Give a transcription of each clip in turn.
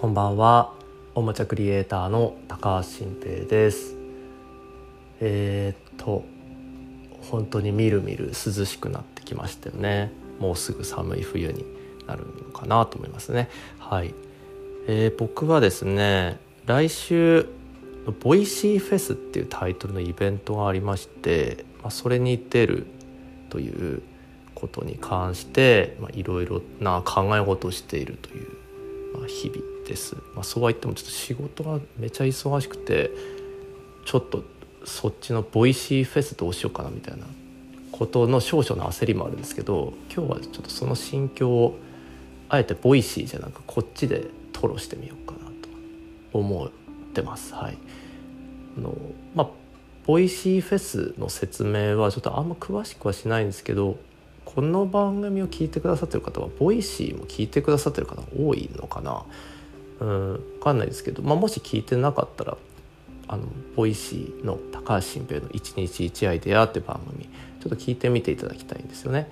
こんばんは。おもちゃクリエイターの高橋晋平です。えー、っと本当にみるみる涼しくなってきましたよね。もうすぐ寒い冬になるのかなと思いますね。はい、えー、僕はですね来週 Voicy フェスっていうタイトルのイベントがありまして、まあ、それに出るということに関していろいろな考え事をしているという、まあ、日々です、まあ、そうは言ってもちょっと仕事がめちゃ忙しくてちょっとそっちの Voicy フェスどうしようかなみたいなことの少々の焦りもあるんですけど今日はちょっとその心境をあえて Voicy じゃなくこっちで吐露してみようかなと思ってます。はい。あのまあ、 Voicy フェスの説明はちょっとあんま詳しくはしないんですけどこの番組を聞いてくださってる方は Voicy も聞いてくださってる方多いのかな。うん分かんないですけど、まあ、もし聞いてなかったらあの Voicy の高橋晋平の「一日一アイデア」って番組ちょっと聞いてみていただきたいんですよね。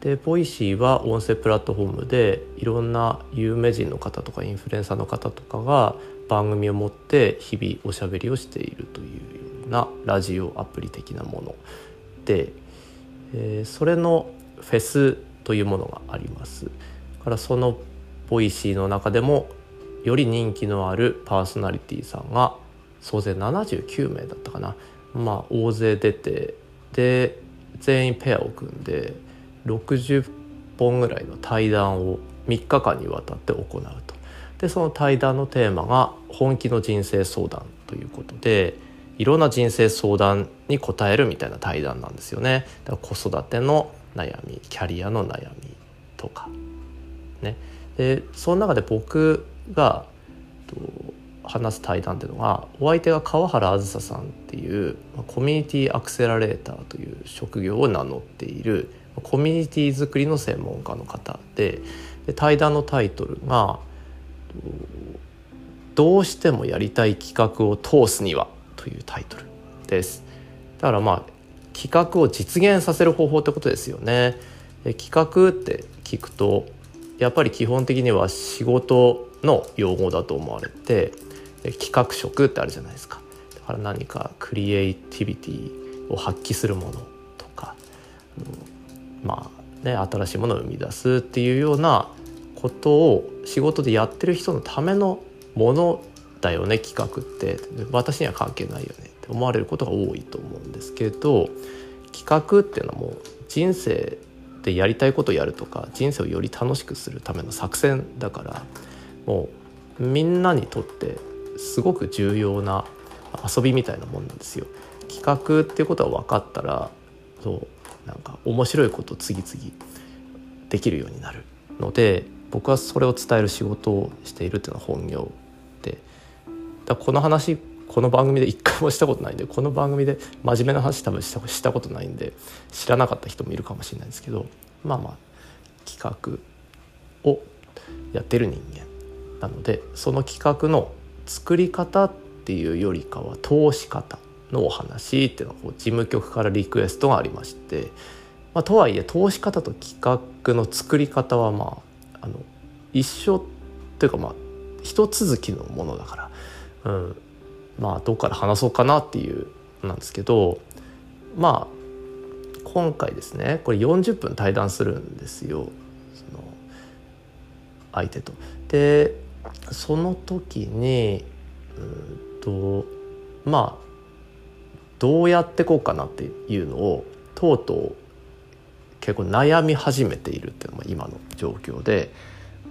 で Voicy は音声プラットフォームでいろんな有名人の方とかインフルエンサーの方とかが番組を持って日々おしゃべりをしているというようなラジオアプリ的なもので、えー、それのフェスというものがありますからその Voicy の中でもより人気のあるパーソナリティさんが総勢79名だったかな。まあ大勢出てで全員ペアを組んで60本ぐらいの対談を3日間にわたって行うと。でその対談のテーマが「本気の人生相談」ということでいろんな人生相談に答えるみたいな対談なんですよね。だから子育ての悩みキャリアの悩みとか。ね。でその中で僕が話す対談っていうのがお相手が川原あずささんっていうコミュニティアクセラレーターという職業を名乗っているコミュニティ作りの専門家の方でで対談のタイトルが「どうしてもやりたい企画を通すには」というタイトルです。だからまあ企画を実現させる方法ってことですよね。企画って聞くとやっぱり基本的には仕事の用語だと思われて企画職ってあるじゃないですか。だから何かクリエイティビティを発揮するものとかまあね新しいものを生み出すっていうようなことを仕事でやってる人のためのものだよね企画って。私には関係ないよねって思われることが多いと思うんですけど企画っていうのはもう人生でやりたいことをやるとか人生をより楽しくするための作戦だからもうみんなにとってすごく重要な遊びみたいなもんなんですよ。企画っていうことが分かったらそうなんか面白いこと次々できるようになるので僕はそれを伝える仕事をしているっていうのは本業でだこの話この番組で一回もしたことないんでこの番組で真面目な話多分したしたことないんで知らなかった人もいるかもしれないですけどまあまあ企画をやってる人間なのでその企画の作り方っていうよりかは通し方のお話っていうのを事務局からリクエストがありまして、まあ、とはいえ通し方と企画の作り方はまああの一緒というかまあ一続きのものだから、うん、まあどっから話そうかなっていうなんですけどまあ今回ですねこれ40分対談するんですよその相手と。でその時にうんとまあどうやってこうかなっていうのをとうとう結構悩み始めているっていうのが今の状況で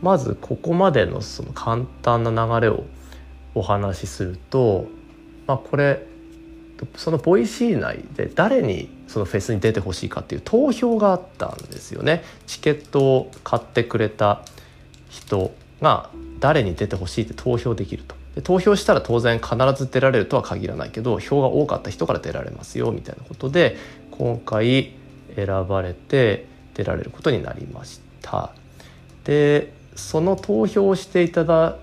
まずここまでのその簡単な流れをお話しすると、まあ、これその Voicy 内で誰にそのフェスに出てほしいかっていう投票があったんですよね。チケットを買ってくれた人が誰に出てほしいって投票できると。で投票したら当然必ず出られるとは限らないけど票が多かった人から出られますよみたいなことで今回選ばれて出られることになりました。でその投票をしていただ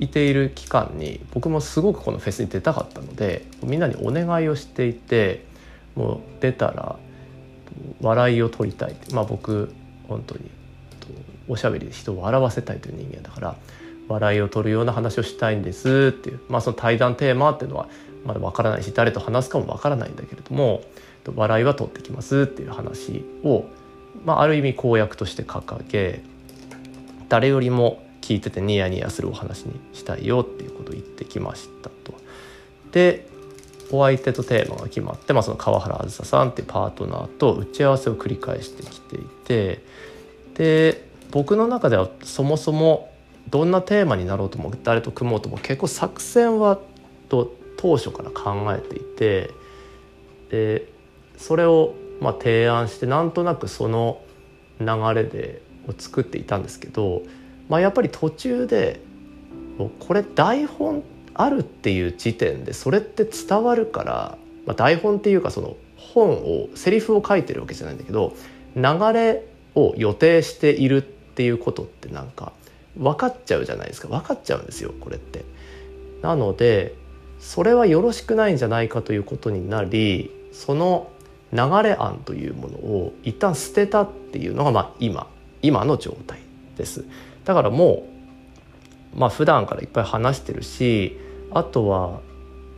いている期間に僕もすごくこのフェスに出たかったのでみんなにお願いをしていてもう出たら笑いを取りたいまあ僕本当におしゃべりで人を笑わせたいという人間だから笑いを取るような話をしたいんですっていう、まあ、その対談テーマっていうのはまだわからないし誰と話すかもわからないんだけれども笑いは取ってきますっていう話を、まあ、ある意味公約として掲げ誰よりも聞いててニヤニヤするお話にしたいよっていうことを言ってきましたと。でお相手とテーマが決まって、まあ、その川原あずささんっていうパートナーと打ち合わせを繰り返してきていてで僕の中ではそもそもどんなテーマになろうとも誰と組もうとも結構作戦はと当初から考えていてでそれをまあ提案してなんとなくその流れでを作っていたんですけど、まあ、やっぱり途中でこれ台本あるっていう時点でそれって伝わるから、まあ、台本っていうかその本をセリフを書いてるわけじゃないんだけど流れを予定しているっていうことってなんか分かっちゃうじゃないですか分かっちゃうんですよこれって。なのでそれはよろしくないんじゃないかということになりその流れ案というものを一旦捨てたっていうのがまあ今今の状態です。だからもうまあ普段からいっぱい話してるしあとは、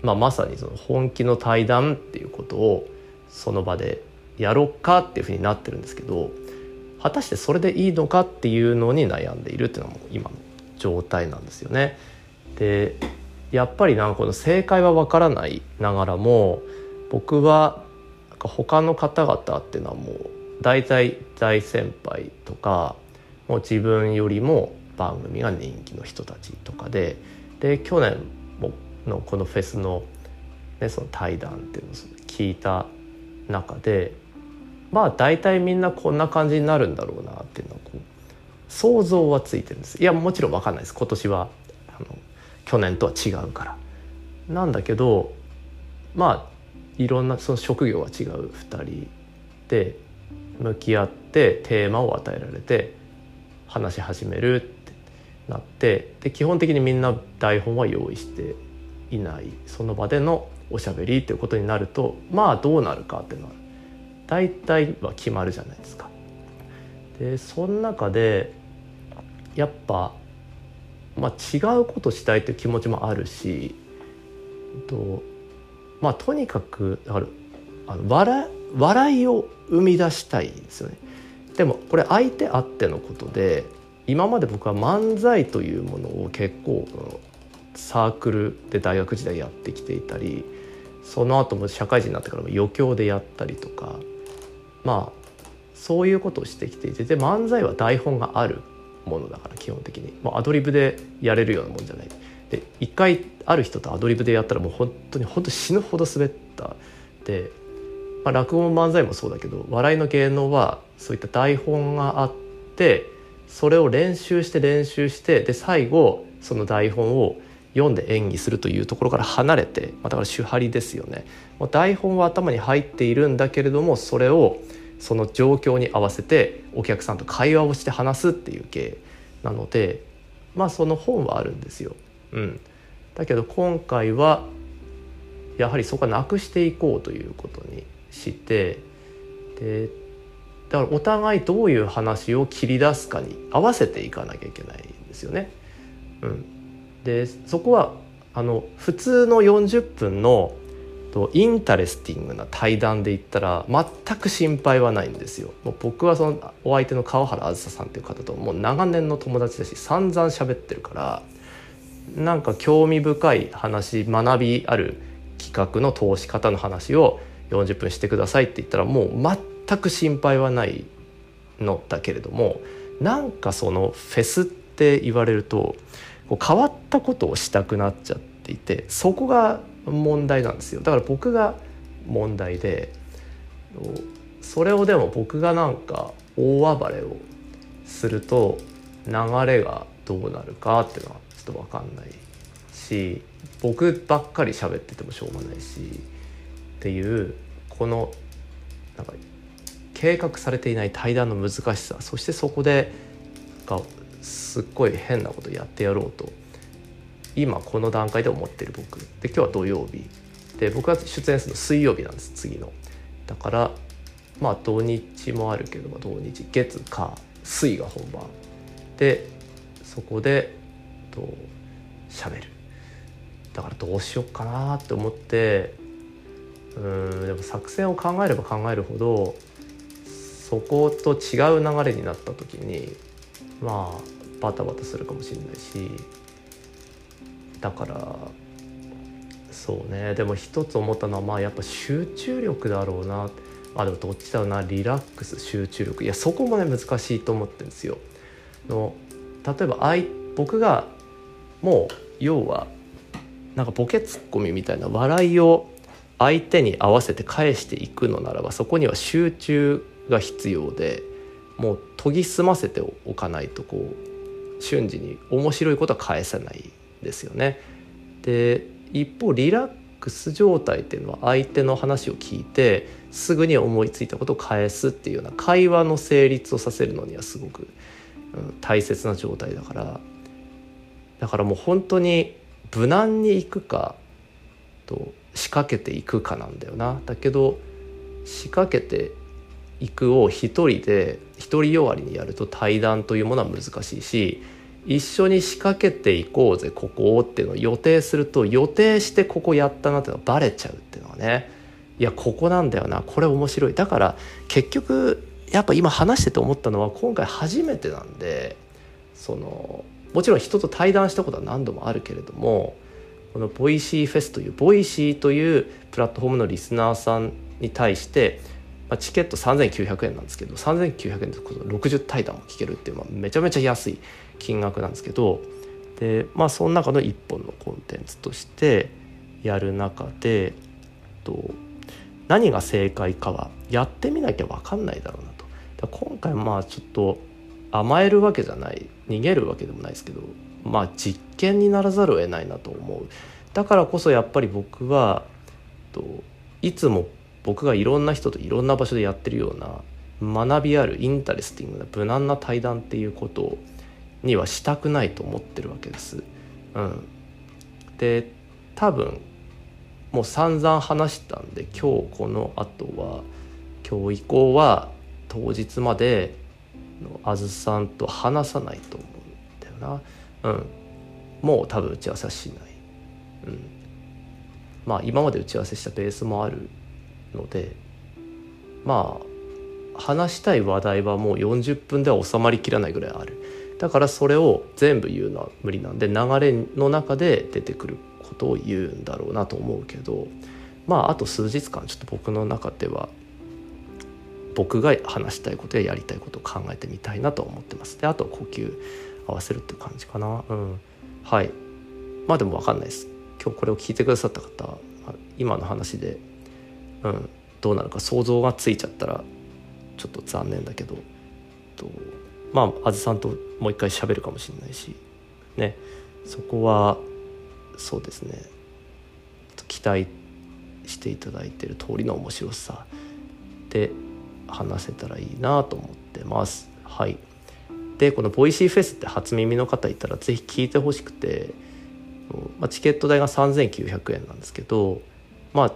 まあ、まさにその本気の対談っていうことをその場でやろうかっていうふうになってるんですけど果たしてそれでいいのかっていうのに悩んでいるっていうのも今の状態なんですよね。でやっぱりなんかこの正解はわからないながらも僕はなんか他の方々っていうのはもう大体大先輩とかもう自分よりも番組が人気の人たちとかでで去年のこのフェスの,、ね、その対談っていうのを聞いた中でまあ大体みんなこんな感じになるんだろうなっていうのはこう想像はついてるんです。いやもちろん分かんないです。今年はあの去年とは違うから。なんだけどまあいろんなその職業が違う2人で向き合ってテーマを与えられて話し始めるってなってで基本的にみんな台本は用意していない。その場でのおしゃべりっていうことになるとまあどうなるかっていうのは大体は決まるじゃないですか。でその中でやっぱ、まあ、違うことしたいという気持ちもあるしとまあとにかくあるあの笑笑いを生み出したいんですよね。でもこれ相手あってのことで今まで僕は漫才というものを結構サークルで大学時代やってきていたりその後も社会人になってからも余興でやったりとかまあそういうことをしてきていてで漫才は台本があるものだから基本的に。もうアドリブでやれるようなもんじゃない。で一回ある人とアドリブでやったらもう本当に本当死ぬほど滑った。で、まあ、落語も漫才もそうだけど笑いの芸能はそういった台本があってそれを練習して練習してで最後その台本を読んで演技するというところから離れて、まあ、だから手張りですよね。もう台本は頭に入っているんだけれどもそれをその状況に合わせてお客さんと会話をして話すっていう芸なのでまあその本はあるんですよ。うん、だけど今回はやはりそこはなくしていこうということにしてでだからお互いどういう話を切り出すかに合わせていかなきゃいけないんですよね。うん、でそこはあの普通の40分のと interesting な対談で言ったら全く心配はないんですよ。もう僕はそのお相手の河原あずささんっていう方ともう長年の友達だし散々喋ってるからなんか興味深い話学びある企画の通し方の話を40分してくださいって言ったらもう全く心配はないのだけれどもなんかそのフェスって言われるとこう変わったことをしたくなっちゃっていてそこが問題なんですよ。だから僕が問題でそれをでも僕がなんか大暴れをすると流れがどうなるかっていうのはちょっと分かんないし僕ばっかり喋っててもしょうがないしっていうこのなんか計画されていない対談の難しさそしてそこでがすっごい変なことやってやろうと今この段階で思ってる僕。で今日は土曜日。で僕が出演するの水曜日なんです次の。だからまあ土日もあるけど土日月火水が本番。でそこでと喋る。だからどうしようかなって思ってうんでも作戦を考えれば考えるほどそこと違う流れになった時にまあバタバタするかもしれないしだからそうね。でも一つ思ったのはまあやっぱ集中力だろうな。あでもどっちだろうな。リラックス集中力。いやそこもね難しいと思ってるんですよ。の例えば僕がもう要はなんかボケツッコミみたいな笑いを相手に合わせて返していくのならばそこには集中が必要でもう研ぎ澄ませておかないとこう瞬時に面白いことは返せない。ですよね。で一方リラックス状態っていうのは相手の話を聞いてすぐに思いついたことを返すっていうような会話の成立をさせるのにはすごく、うん、大切な状態だからだからもう本当に無難にいくかと仕掛けていくかなんだよなだけど仕掛けていくを一人で独りよがりにやると対談というものは難しいし一緒に仕掛けていこうぜここをっていうのを予定すると予定してここやったなっていうのがバレちゃうっていうのはね。いやここなんだよなこれ面白い。だから結局やっぱ今話してて思ったのは今回初めてなんでそのもちろん人と対談したことは何度もあるけれどもこの Voicy フェスという Voicy というプラットフォームのリスナーさんに対してまあ、チケット3900円なんですけど3900円で60対談も聞けるっていう、まあ、めちゃめちゃ安い金額なんですけどでまあその中の一本のコンテンツとしてやる中でと何が正解かはやってみなきゃ分かんないだろうなと。今回まあちょっと甘えるわけじゃない逃げるわけでもないですけどまあ実験にならざるを得ないなと思うだからこそやっぱり僕はといつも僕がいろんな人といろんな場所でやってるような学びある interesting な無難な対談っていうことにはしたくないと思ってるわけです。うん、で多分もう散々話したんで今日この後は今日以降は当日まであずさんと話さないと思うんだよな。うん、もう多分打ち合わせはしない。うん、まあ今まで打ち合わせしたベースもあるのでまあ話したい話題はもう40分では収まりきらないぐらいある。だからそれを全部言うのは無理なんで流れの中で出てくることを言うんだろうなと思うけどまああと数日間ちょっと僕の中では僕が話したいことややりたいことを考えてみたいなと思ってます。であとは呼吸合わせるっていう感じかな。うん。はい。まあでも分かんないです。今日これを聞いてくださった方今の話でうん、どうなるか想像がついちゃったらちょっと残念だけどとまああずさんともう一回喋るかもしれないしね。そこはそうですね。期待していただいてる通りの面白さで話せたらいいなと思ってます。はい。でこの Voicy フェスって初耳の方いたら是非聞いてほしくて、まあ、チケット代が3900円なんですけどまあ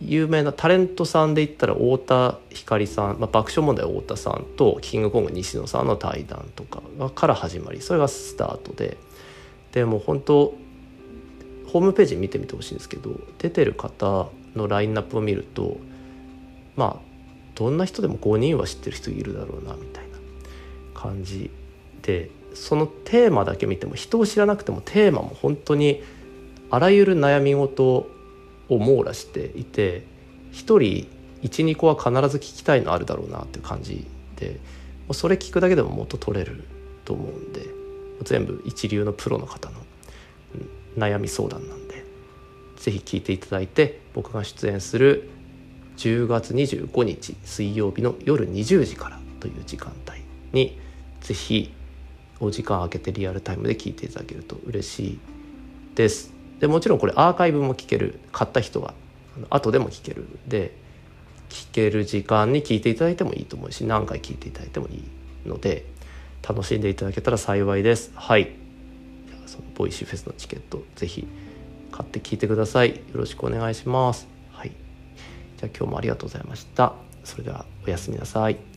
有名なタレントさんで言ったら太田光さん、まあ、爆笑問題太田さんとキングコング西野さんの対談とかから始まりそれがスタートででも本当ホームページ見てみてほしいんですけど出てる方のラインナップを見るとまあどんな人でも5人は知ってる人いるだろうなみたいな感じでそのテーマだけ見ても人を知らなくてもテーマも本当にあらゆる悩み事を網羅していて1人12個は必ず聞きたいのあるだろうなっていう感じでそれ聞くだけでも元取れると思うんで全部一流のプロの方の悩み相談なんで是非聞いていただいて僕が出演する10月25日水曜日の夜20時からという時間帯に是非お時間空けてリアルタイムで聞いていただけると嬉しいです。でもちろんこれアーカイブも聞ける。買った人は。後でも聞ける。で聞ける時間に聞いていただいてもいいと思うし何回聞いていただいてもいいので楽しんでいただけたら幸いです。はい。その Voicy フェスのチケットぜひ買って聞いてください。よろしくお願いします。はい。じゃあ今日もありがとうございました。それではおやすみなさい。